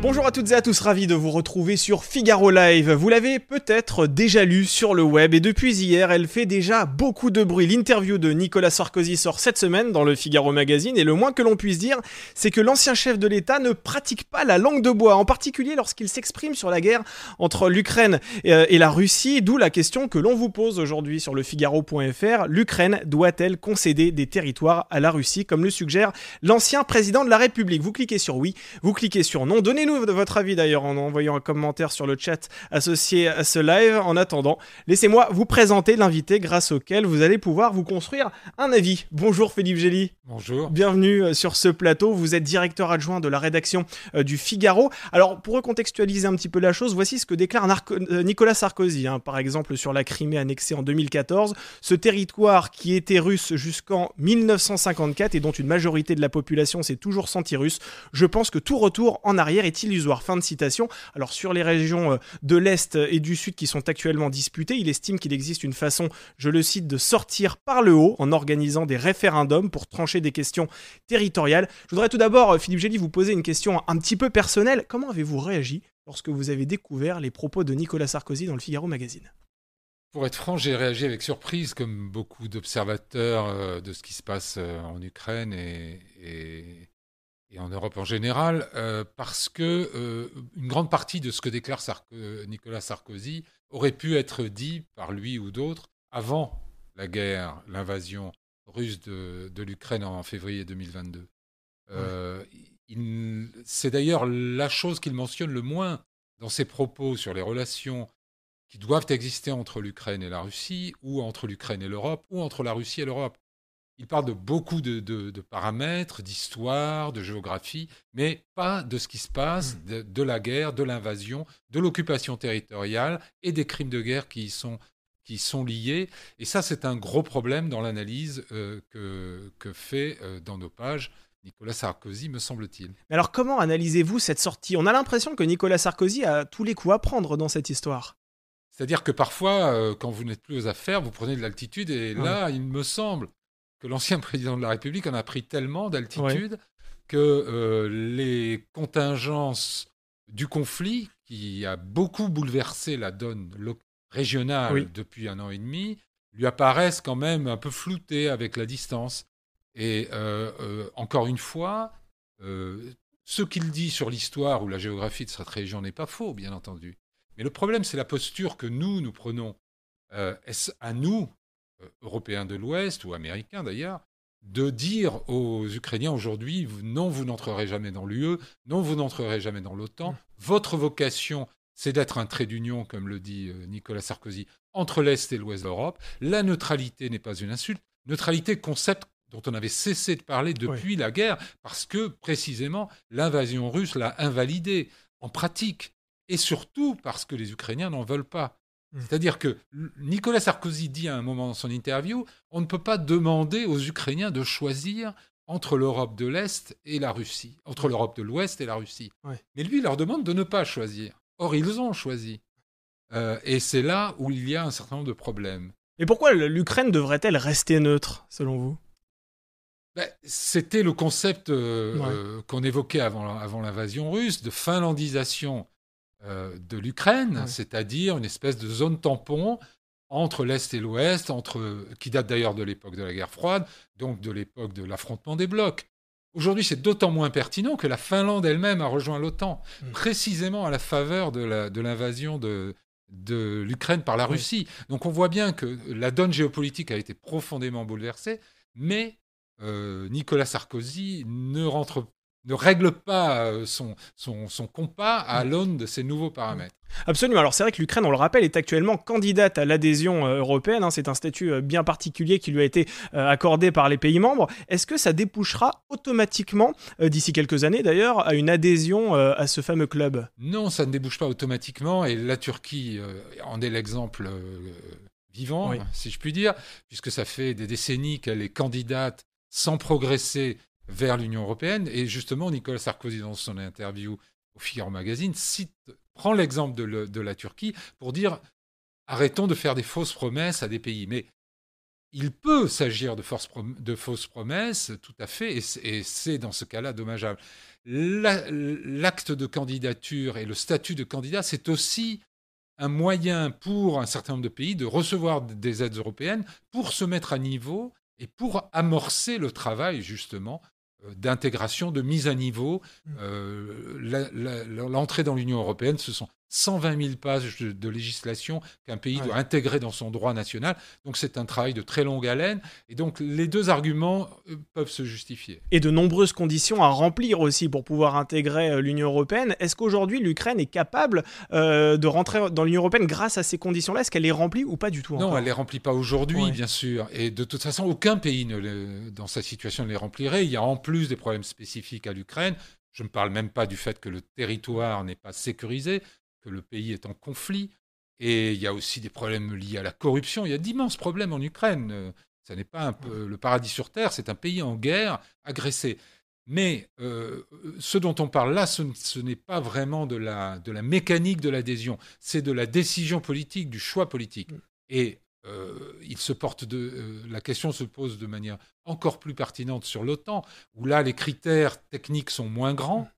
Bonjour à toutes et à tous, ravi de vous retrouver sur Figaro Live. Vous l'avez peut-être déjà lu sur le web et depuis hier, elle fait déjà beaucoup de bruit. L'interview de Nicolas Sarkozy sort cette semaine dans le Figaro Magazine et le moins que l'on puisse dire, c'est que l'ancien chef de l'État ne pratique pas la langue de bois, en particulier lorsqu'il s'exprime sur la guerre entre l'Ukraine euh, et la Russie, d'où la question que l'on vous pose aujourd'hui sur le Figaro.fr. L'Ukraine doit-elle concéder des territoires à la Russie, comme le suggère l'ancien président de la République? Vous cliquez sur oui, vous cliquez sur non. Donnez de votre avis d'ailleurs en envoyant un commentaire sur le chat associé à ce live. En attendant, laissez-moi vous présenter l'invité grâce auquel vous allez pouvoir vous construire un avis. Bonjour Philippe Gély. Bonjour. Bienvenue euh, sur ce plateau. Vous êtes directeur adjoint de la rédaction euh, du Figaro. Alors, pour recontextualiser un petit peu la chose, voici ce que déclare euh, Nicolas Sarkozy, hein, par exemple sur la Crimée annexée en 2014. Ce territoire qui était russe jusqu'en 1954 et dont une majorité de la population s'est toujours sentie russe, je pense que tout retour en arrière est illusoire? Fin de citation. Alors, sur les régions de l'Est et du Sud qui sont actuellement disputées, il estime qu'il existe une façon, je le cite, de sortir par le haut en organisant des référendums pour trancher des questions territoriales. Je voudrais tout d'abord, euh, Philippe Gély, vous poser une question un petit peu personnelle. Comment avez-vous réagi lorsque vous avez découvert les propos de Nicolas Sarkozy dans le Figaro Magazine? Pour être franc, j'ai réagi avec surprise, comme beaucoup d'observateurs euh, de ce qui se passe euh, en Ukraine et, en Europe en général, parce que une grande partie de ce que déclare Nicolas Sarkozy aurait pu être dit par lui ou d'autres avant la guerre, l'invasion russe de, l'Ukraine en février 2022. Euh, c'est d'ailleurs la chose qu'il mentionne le moins dans ses propos sur les relations qui doivent exister entre l'Ukraine et la Russie, ou entre l'Ukraine et l'Europe, ou entre la Russie et l'Europe. Il parle de beaucoup de, paramètres, d'histoire, de géographie, mais pas de ce qui se passe, mmh. de la guerre, de l'invasion, de l'occupation territoriale et des crimes de guerre qui y sont qui sont liés. Et ça, c'est un gros problème dans l'analyse euh, que, que, fait euh, dans nos pages Nicolas Sarkozy, me semble-t-il. Mais alors, comment analysez-vous cette sortie? On a l'impression que Nicolas Sarkozy a tous les coups à prendre dans cette histoire. C'est-à-dire que parfois, euh, quand vous n'êtes plus aux affaires, vous prenez de l'altitude. Et là, il me semble que l'ancien président de la République en a pris tellement d'altitude que les contingences du conflit, qui a beaucoup bouleversé la donne régionales depuis un an et demi lui apparaissent quand même un peu floutées avec la distance. Et euh, euh, encore une fois, euh, ce qu'il dit sur l'histoire ou la géographie de cette région n'est pas faux, bien entendu. Mais le problème, c'est la posture que nous, nous prenons. Est-ce à nous, Européens de l'Ouest ou Américains d'ailleurs, de dire aux Ukrainiens aujourd'hui, non, vous n'entrerez jamais dans l'UE, non, vous n'entrerez jamais dans l'OTAN, mmh. votre vocation, c'est d'être un trait d'union, comme le dit euh, Nicolas Sarkozy, entre l'Est et l'Ouest de l'Europe. La neutralité n'est pas une insulte. Neutralité, concept dont on avait cessé de parler depuis la guerre, parce que précisément l'invasion russe l'a invalidé en pratique, et surtout parce que les Ukrainiens n'en veulent pas. Mmh. C'est-à-dire que Nicolas Sarkozy dit à un moment dans son interview, on ne peut pas demander aux Ukrainiens de choisir entre l'Europe de l'Est et la Russie, entre l'Europe de l'Ouest et la Russie. Mais lui, il leur demande de ne pas choisir. Or, ils ont choisi. Euh, et c'est là où il y a un certain nombre de problèmes. Et pourquoi l'Ukraine devrait-elle rester neutre, selon vous? Ben, C'était le concept euh, euh, qu'on évoquait avant, avant l'invasion russe, de finlandisation de l'Ukraine, c'est-à-dire une espèce de zone tampon entre l'Est et l'Ouest, entre, qui date d'ailleurs de l'époque de la guerre froide, donc de l'époque de l'affrontement des blocs. Aujourd'hui, c'est d'autant moins pertinent que la Finlande elle-même a rejoint l'OTAN, hmm. précisément à la faveur de l'invasion de, de, l'Ukraine par la Russie. Donc on voit bien que la donne géopolitique a été profondément bouleversée, mais euh, Nicolas Sarkozy ne rentre ne règle pas euh, son, son, son compas à mm. l'aune de ces nouveaux paramètres. Absolument. Alors c'est vrai que l'Ukraine, on le rappelle, est actuellement candidate à l'adhésion euh, européenne. Hein. C'est un statut euh, bien particulier qui lui a été accordé par les pays membres. Est-ce que ça débouchera automatiquement, d'ici quelques années d'ailleurs, à une adhésion à ce fameux club? Non, ça ne débouche pas automatiquement. Et la Turquie en est l'exemple vivant, si je puis dire, puisque ça fait des décennies qu'elle est candidate sans progresser vers l'Union européenne. Et justement, Nicolas Sarkozy, dans son interview au Figaro Magazine, prend l'exemple de, la Turquie pour dire arrêtons de faire des fausses promesses à des pays. Mais il peut s'agir de, fausses promesses, tout à fait, et c'est dans ce cas-là dommageable. L'acte de candidature et le statut de candidat, c'est aussi un moyen pour un certain nombre de pays de recevoir des aides européennes pour se mettre à niveau et pour amorcer le travail justement d'intégration, de mise à niveau. Mmh. Euh, l'entrée dans l'Union européenne, ce sont 120 000 pages de, législation qu'un pays doit intégrer dans son droit national. Donc c'est un travail de très longue haleine. Et donc les deux arguments euh, peuvent se justifier. Et de nombreuses conditions à remplir aussi pour pouvoir intégrer euh, l'Union européenne. Est-ce qu'aujourd'hui l'Ukraine est capable euh, de rentrer dans l'Union européenne grâce à ces conditions-là? Est-ce qu'elle les remplit ou pas du tout Non, elle les remplit pas aujourd'hui, bien sûr. Et de toute façon, aucun pays ne dans sa situation ne les remplirait. Il y a en plus des problèmes spécifiques à l'Ukraine. Je ne parle même pas du fait que le territoire n'est pas sécurisé que le pays est en conflit. Et il y a aussi des problèmes liés à la corruption. Il y a d'immenses problèmes en Ukraine. Ce n'est pas un peu le paradis sur Terre, c'est un pays en guerre, agressé. Mais euh, ce dont on parle là, ce, n'est pas vraiment de la, de la mécanique de l'adhésion, c'est de la décision politique, du choix politique. Mm. Et euh, il se porte de, euh, la question se pose de manière encore plus pertinente sur l'OTAN, où là les critères techniques sont moins grands, mm.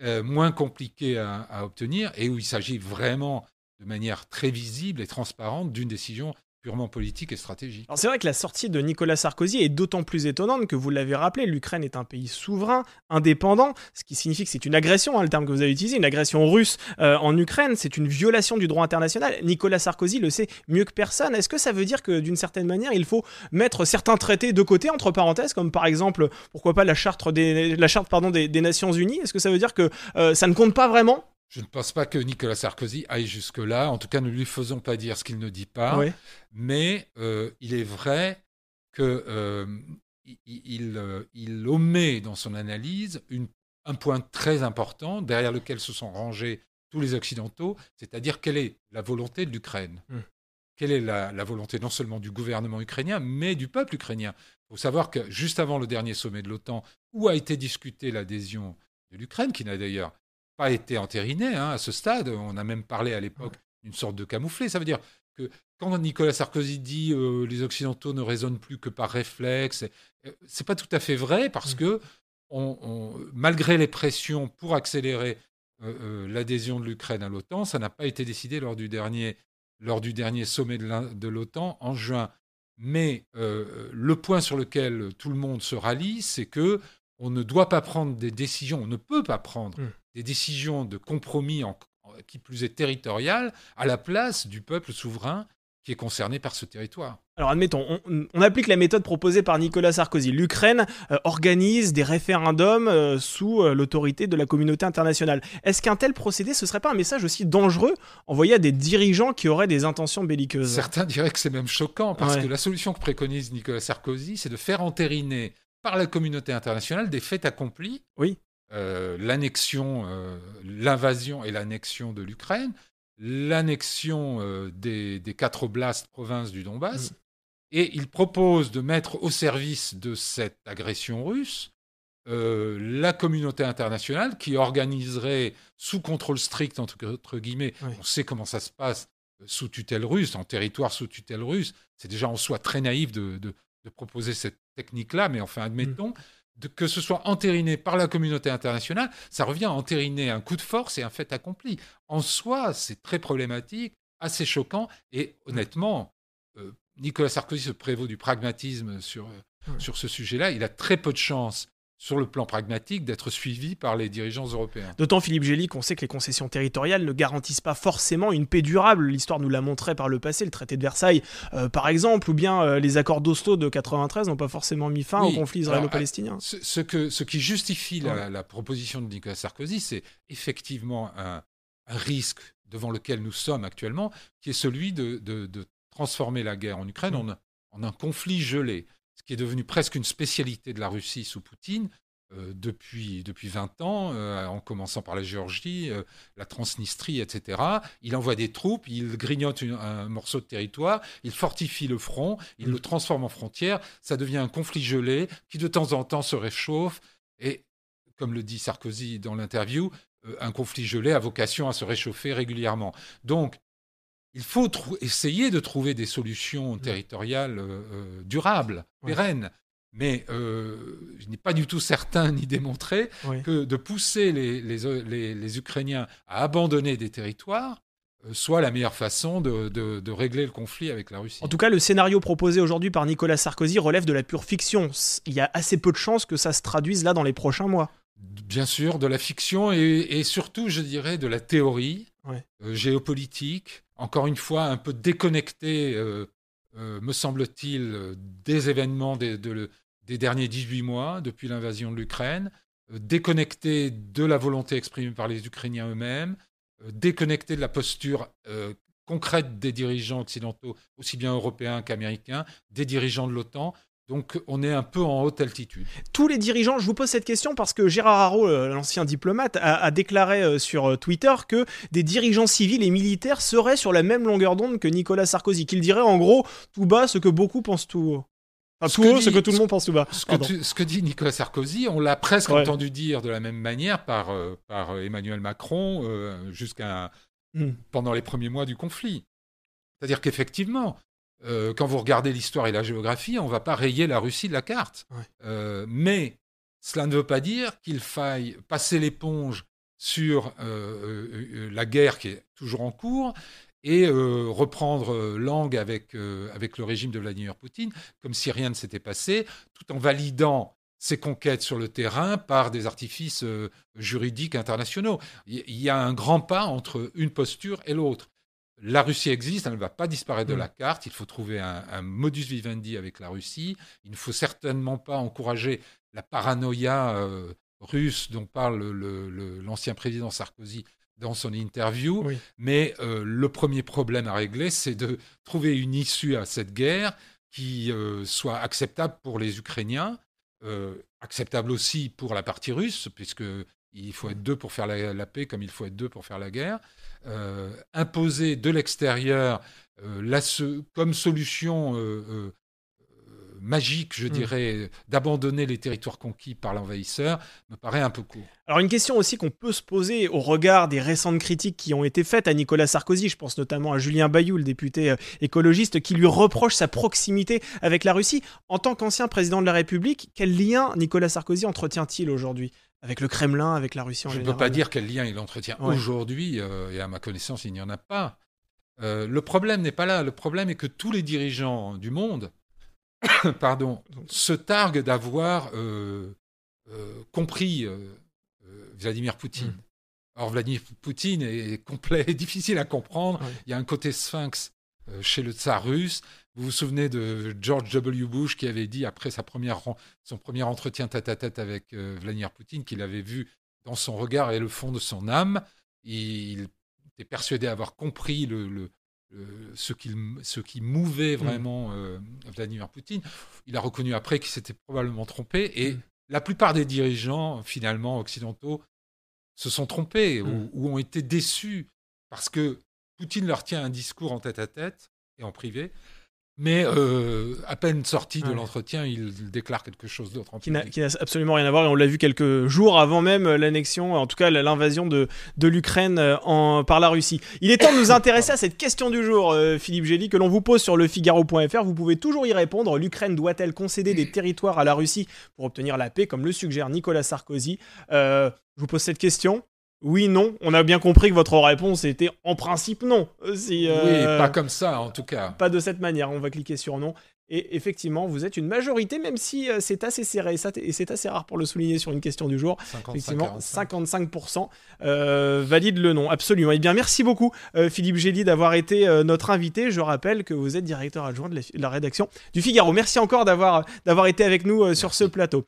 Euh, moins compliqué à, obtenir et où il s'agit vraiment de manière très visible et transparente d'une décision purement politique et stratégique. Alors c'est vrai que la sortie de Nicolas Sarkozy est d'autant plus étonnante que vous l'avez rappelé, l'Ukraine est un pays souverain, indépendant, ce qui signifie que c'est une agression, hein, le terme que vous avez utilisé, une agression russe euh, en Ukraine, c'est une violation du droit international. Nicolas Sarkozy le sait mieux que personne. Est-ce que ça veut dire que d'une certaine manière, il faut mettre certains traités de côté, entre parenthèses, comme par exemple, pourquoi pas la charte des, Nations Unies? Est-ce que ça veut dire que euh, ça ne compte pas vraiment? Je ne pense pas que Nicolas Sarkozy aille jusque-là. En tout cas, ne lui faisons pas dire ce qu'il ne dit pas. Mais euh, il est vrai qu'il euh, euh, il, omet dans son analyse un point très important derrière lequel se sont rangés tous les Occidentaux, c'est-à-dire quelle est la volonté de l'Ukraine. Hmm. Quelle est la, la, volonté non seulement du gouvernement ukrainien, mais du peuple ukrainien. Il faut savoir que juste avant le dernier sommet de l'OTAN, où a été discutée l'adhésion de l'Ukraine, qui n'a d'ailleurs pas été entériné hein, à ce stade. On a même parlé à l'époque d'une sorte de camouflet. Ça veut dire que quand Nicolas Sarkozy dit euh, les Occidentaux ne raisonnent plus que par réflexe, euh, c'est pas tout à fait vrai parce mm. que malgré les pressions pour accélérer euh, l'adhésion de l'Ukraine à l'OTAN, ça n'a pas été décidé lors du dernier, lors du dernier sommet de l'OTAN en juin. Mais le point sur lequel tout le monde se rallie, c'est que on ne doit pas prendre des décisions, on ne peut pas prendre mm des décisions de compromis, en, qui plus est territoriales, à la place du peuple souverain qui est concerné par ce territoire. Alors admettons, on, applique la méthode proposée par Nicolas Sarkozy. L'Ukraine euh, organise des référendums euh, sous euh, l'autorité de la communauté internationale. Est-ce qu'un tel procédé, ce serait pas un message aussi dangereux envoyé à des dirigeants qui auraient des intentions belliqueuses? Certains diraient que c'est même choquant, parce que la solution que préconise Nicolas Sarkozy, c'est de faire entériner par la communauté internationale des faits accomplis oui. Euh, l'annexion, euh, l'invasion et l'annexion de l'Ukraine, l'annexion euh, des, quatre oblasts provinces du Donbass, mm. et il propose de mettre au service de cette agression russe la communauté internationale qui organiserait sous contrôle strict, entre, guillemets, on sait comment ça se passe sous tutelle russe, en territoire sous tutelle russe, c'est déjà en soi très naïf de, proposer cette technique-là, mais enfin admettons, mm que ce soit entériné par la communauté internationale, ça revient à entériner un coup de force et un fait accompli. En soi, c'est très problématique, assez choquant, et honnêtement, euh, Nicolas Sarkozy se prévaut du pragmatisme sur, euh, sur ce sujet-là. Il a très peu de chance sur le plan pragmatique, d'être suivi par les dirigeants européens. D'autant, Philippe Gély, qu'on sait que les concessions territoriales ne garantissent pas forcément une paix durable. L'histoire nous l'a montré par le passé, le traité de Versailles, euh, par exemple, ou bien euh, les accords d'Oslo de 93 n'ont pas forcément mis fin au conflit israélo-palestinien. Ce, que, ce qui justifie la, proposition de Nicolas Sarkozy, c'est effectivement un, risque devant lequel nous sommes actuellement, qui est celui de, transformer la guerre en Ukraine mm. en un conflit gelé ce qui est devenu presque une spécialité de la Russie sous Poutine euh, depuis, depuis 20 ans, euh, en commençant par la Géorgie, euh, la Transnistrie, etc. Il envoie des troupes, il grignote un morceau de territoire, il fortifie le front, il mm. le transforme en frontière, ça devient un conflit gelé qui de temps en temps se réchauffe et, comme le dit Sarkozy dans l'interview, un conflit gelé a vocation à se réchauffer régulièrement. Donc, il faut essayer de trouver des solutions territoriales durables, pérennes. Mais je n'ai pas du tout certain ni démontré que de pousser les, les, Ukrainiens à abandonner des territoires soit la meilleure façon de, de, régler le conflit avec la Russie. En tout cas, le scénario proposé aujourd'hui par Nicolas Sarkozy relève de la pure fiction. Il y a assez peu de chances que ça se traduise là dans les prochains mois. Bien sûr, de la fiction et, surtout, je dirais, de la théorie euh, géopolitique, encore une fois, un peu déconnectée, euh, euh, me semble-t-il, des événements des, des, derniers 18 mois, depuis l'invasion de l'Ukraine, déconnectée de la volonté exprimée par les Ukrainiens eux-mêmes, déconnectée de la posture concrète des dirigeants occidentaux, aussi bien européens qu'américains, des dirigeants de l'OTAN. Donc on est un peu en haute altitude. Tous les dirigeants, je vous pose cette question parce que Gérard Haro, euh, l'ancien diplomate, a, déclaré euh, sur euh, Twitter que des dirigeants civils et militaires seraient sur la même longueur d'onde que Nicolas Sarkozy, qu'il dirait en gros tout bas ce que beaucoup pensent tout haut. Enfin, tout haut, ce que tout le monde pense tout bas. Ce que, dit Nicolas Sarkozy, on l'a presque entendu dire de la même manière par, par Emmanuel Macron jusqu'à hmm. pendant les premiers mois du conflit. C'est-à-dire qu'effectivement, euh, quand vous regardez l'histoire et la géographie, on ne va pas rayer la Russie de la carte. Euh, mais cela ne veut pas dire qu'il faille passer l'éponge sur euh, la guerre qui est toujours en cours et reprendre langue avec, avec le régime de Vladimir Poutine, comme si rien ne s'était passé, tout en validant ses conquêtes sur le terrain par des artifices juridiques internationaux. Il y a un grand pas entre une posture et l'autre la Russie existe, elle ne va pas disparaître de mm. la carte. Il faut trouver un, modus vivendi avec la Russie. Il ne faut certainement pas encourager la paranoïa euh, russe dont parle l'ancien président Sarkozy dans son interview. Mais euh, le premier problème à régler, c'est de trouver une issue à cette guerre qui euh, soit acceptable pour les Ukrainiens, acceptable aussi pour la partie russe, puisque il faut être deux pour faire la, paix comme il faut être deux pour faire la guerre. Euh, imposer de l'extérieur euh, comme solution euh, magique, je hmm. dirais, d'abandonner les territoires conquis par l'envahisseur, me paraît un peu court. Alors une question aussi qu'on peut se poser au regard des récentes critiques qui ont été faites à Nicolas Sarkozy, je pense notamment à Julien Bayou, le député écologiste, qui lui reproche sa proximité avec la Russie. En tant qu'ancien président de la République, quel lien Nicolas Sarkozy entretient-il aujourd'hui? Avec le Kremlin, avec la Russie en général. Je ne peux pas dire quel lien il entretient aujourd'hui, euh, et à ma connaissance, il n'y en a pas. Euh, le problème n'est pas là. Le problème est que tous les dirigeants du monde pardon, se targuent d'avoir euh, compris Vladimir Poutine. Hmm. Or, Vladimir Poutine est complet, difficile à comprendre. Il y a un côté sphinx chez le tsar russe. Vous vous souvenez de George W. Bush qui avait dit, après sa première, son premier entretien tête-à-tête avec euh, Vladimir Poutine, qu'il avait vu dans son regard et le fond de son âme. Il était persuadé avoir compris le, ce, ce, qui mouvait mm. vraiment euh, Vladimir Poutine. Il a reconnu après qu'il s'était probablement trompé. Et mm. la plupart des dirigeants, finalement, occidentaux, se sont trompés mm. ou, ont été déçus parce que Poutine leur tient un discours en tête-à-tête et en privé mais euh, à peine sorti de l'entretien, il déclare quelque chose d'autre. Qui n'a absolument rien à voir, et on l'a vu quelques jours avant même l'annexion, en tout cas l'invasion de, de l'Ukraine euh, par la Russie. Il est temps de nous intéresser à cette question du jour, euh, Philippe Gély, que l'on vous pose sur le Figaro.fr. Vous pouvez toujours y répondre. L'Ukraine doit-elle concéder des territoires à la Russie pour obtenir la paix, comme le suggère Nicolas Sarkozy? Je vous pose cette question. Oui, non. On a bien compris que votre réponse était en principe non. oui, pas comme ça en tout cas. Pas de cette manière. On va cliquer sur non. Et effectivement, vous êtes une majorité, même si euh, c'est assez serré, et c'est assez rare pour le souligner sur une question du jour. 55, effectivement, 55% euh, valide le nom, absolument. Eh bien, merci beaucoup, euh, Philippe Gély, d'avoir été notre invité. Je rappelle que vous êtes directeur adjoint de la, rédaction du Figaro. Merci encore d'avoir été avec nous sur ce plateau.